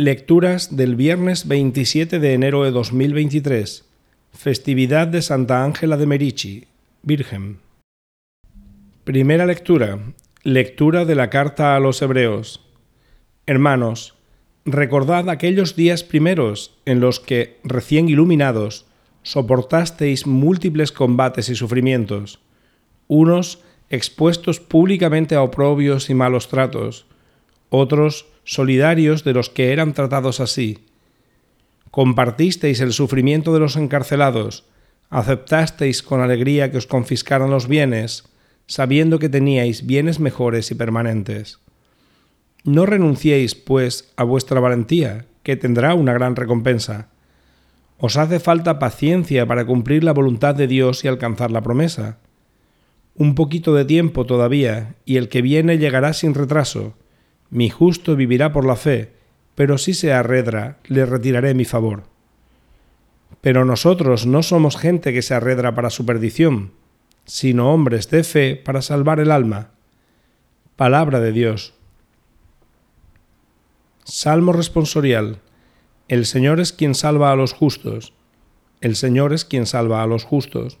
Lecturas del viernes 27 de enero de 2023, festividad de Santa Ángela de Merici, Virgen. Primera lectura. Lectura de la carta a los Hebreos. Hermanos, recordad aquellos días primeros en los que, recién iluminados, soportasteis múltiples combates y sufrimientos, unos expuestos públicamente a oprobios y malos tratos, otros solidarios de los que eran tratados así. Compartisteis el sufrimiento de los encarcelados, aceptasteis con alegría que os confiscaran los bienes, sabiendo que teníais bienes mejores y permanentes. No renunciéis, pues, a vuestra valentía, que tendrá una gran recompensa. Os hace falta paciencia para cumplir la voluntad de Dios y alcanzar la promesa. Un poquito de tiempo todavía, y el que viene llegará sin retraso, mi justo vivirá por la fe, pero si se arredra, le retiraré mi favor. Pero nosotros no somos gente que se arredra para su perdición, sino hombres de fe para salvar el alma. Palabra de Dios. Salmo responsorial. El Señor es quien salva a los justos. El Señor es quien salva a los justos.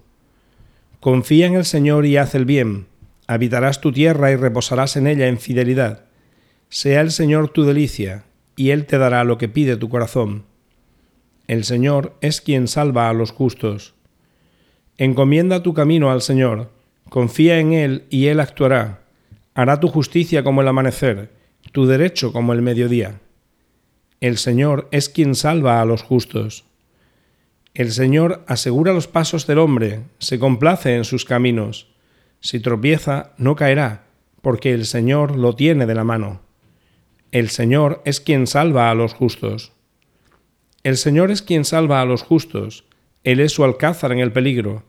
Confía en el Señor y haz el bien. Habitarás tu tierra y reposarás en ella en fidelidad. Sea el Señor tu delicia, y Él te dará lo que pide tu corazón. El Señor es quien salva a los justos. Encomienda tu camino al Señor, confía en Él y Él actuará. Hará tu justicia como el amanecer, tu derecho como el mediodía. El Señor es quien salva a los justos. El Señor asegura los pasos del hombre, se complace en sus caminos. Si tropieza, no caerá, porque el Señor lo tiene de la mano. El Señor es quien salva a los justos. El Señor es quien salva a los justos. Él es su alcázar en el peligro.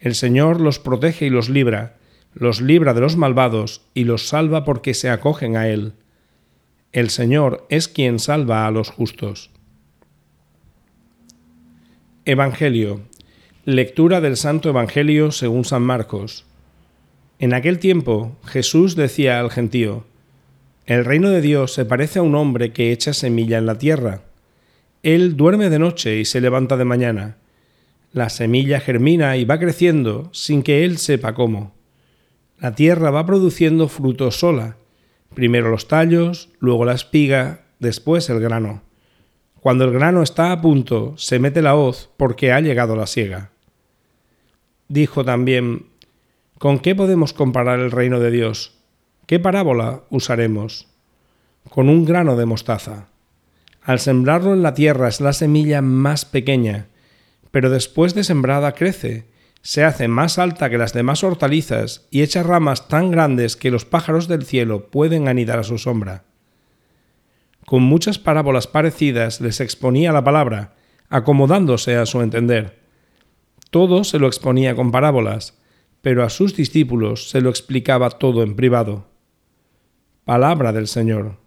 El Señor los protege y los libra, los libra de los malvados y los salva porque se acogen a Él. El Señor es quien salva a los justos. Evangelio. Lectura del Santo Evangelio según San Marcos. En aquel tiempo Jesús decía al gentío, el reino de Dios se parece a un hombre que echa semilla en la tierra. Él duerme de noche y se levanta de mañana. La semilla germina y va creciendo sin que él sepa cómo. La tierra va produciendo frutos sola. Primero los tallos, luego la espiga, después el grano. Cuando el grano está a punto, se mete la hoz porque ha llegado la siega. Dijo también, ¿con qué podemos comparar el reino de Dios? ¿Qué parábola usaremos? Con un grano de mostaza. Al sembrarlo en la tierra es la semilla más pequeña, pero después de sembrada crece, se hace más alta que las demás hortalizas y echa ramas tan grandes que los pájaros del cielo pueden anidar a su sombra. Con muchas parábolas parecidas les exponía la palabra, acomodándose a su entender. Todo se lo exponía con parábolas, pero a sus discípulos se lo explicaba todo en privado. Palabra del Señor.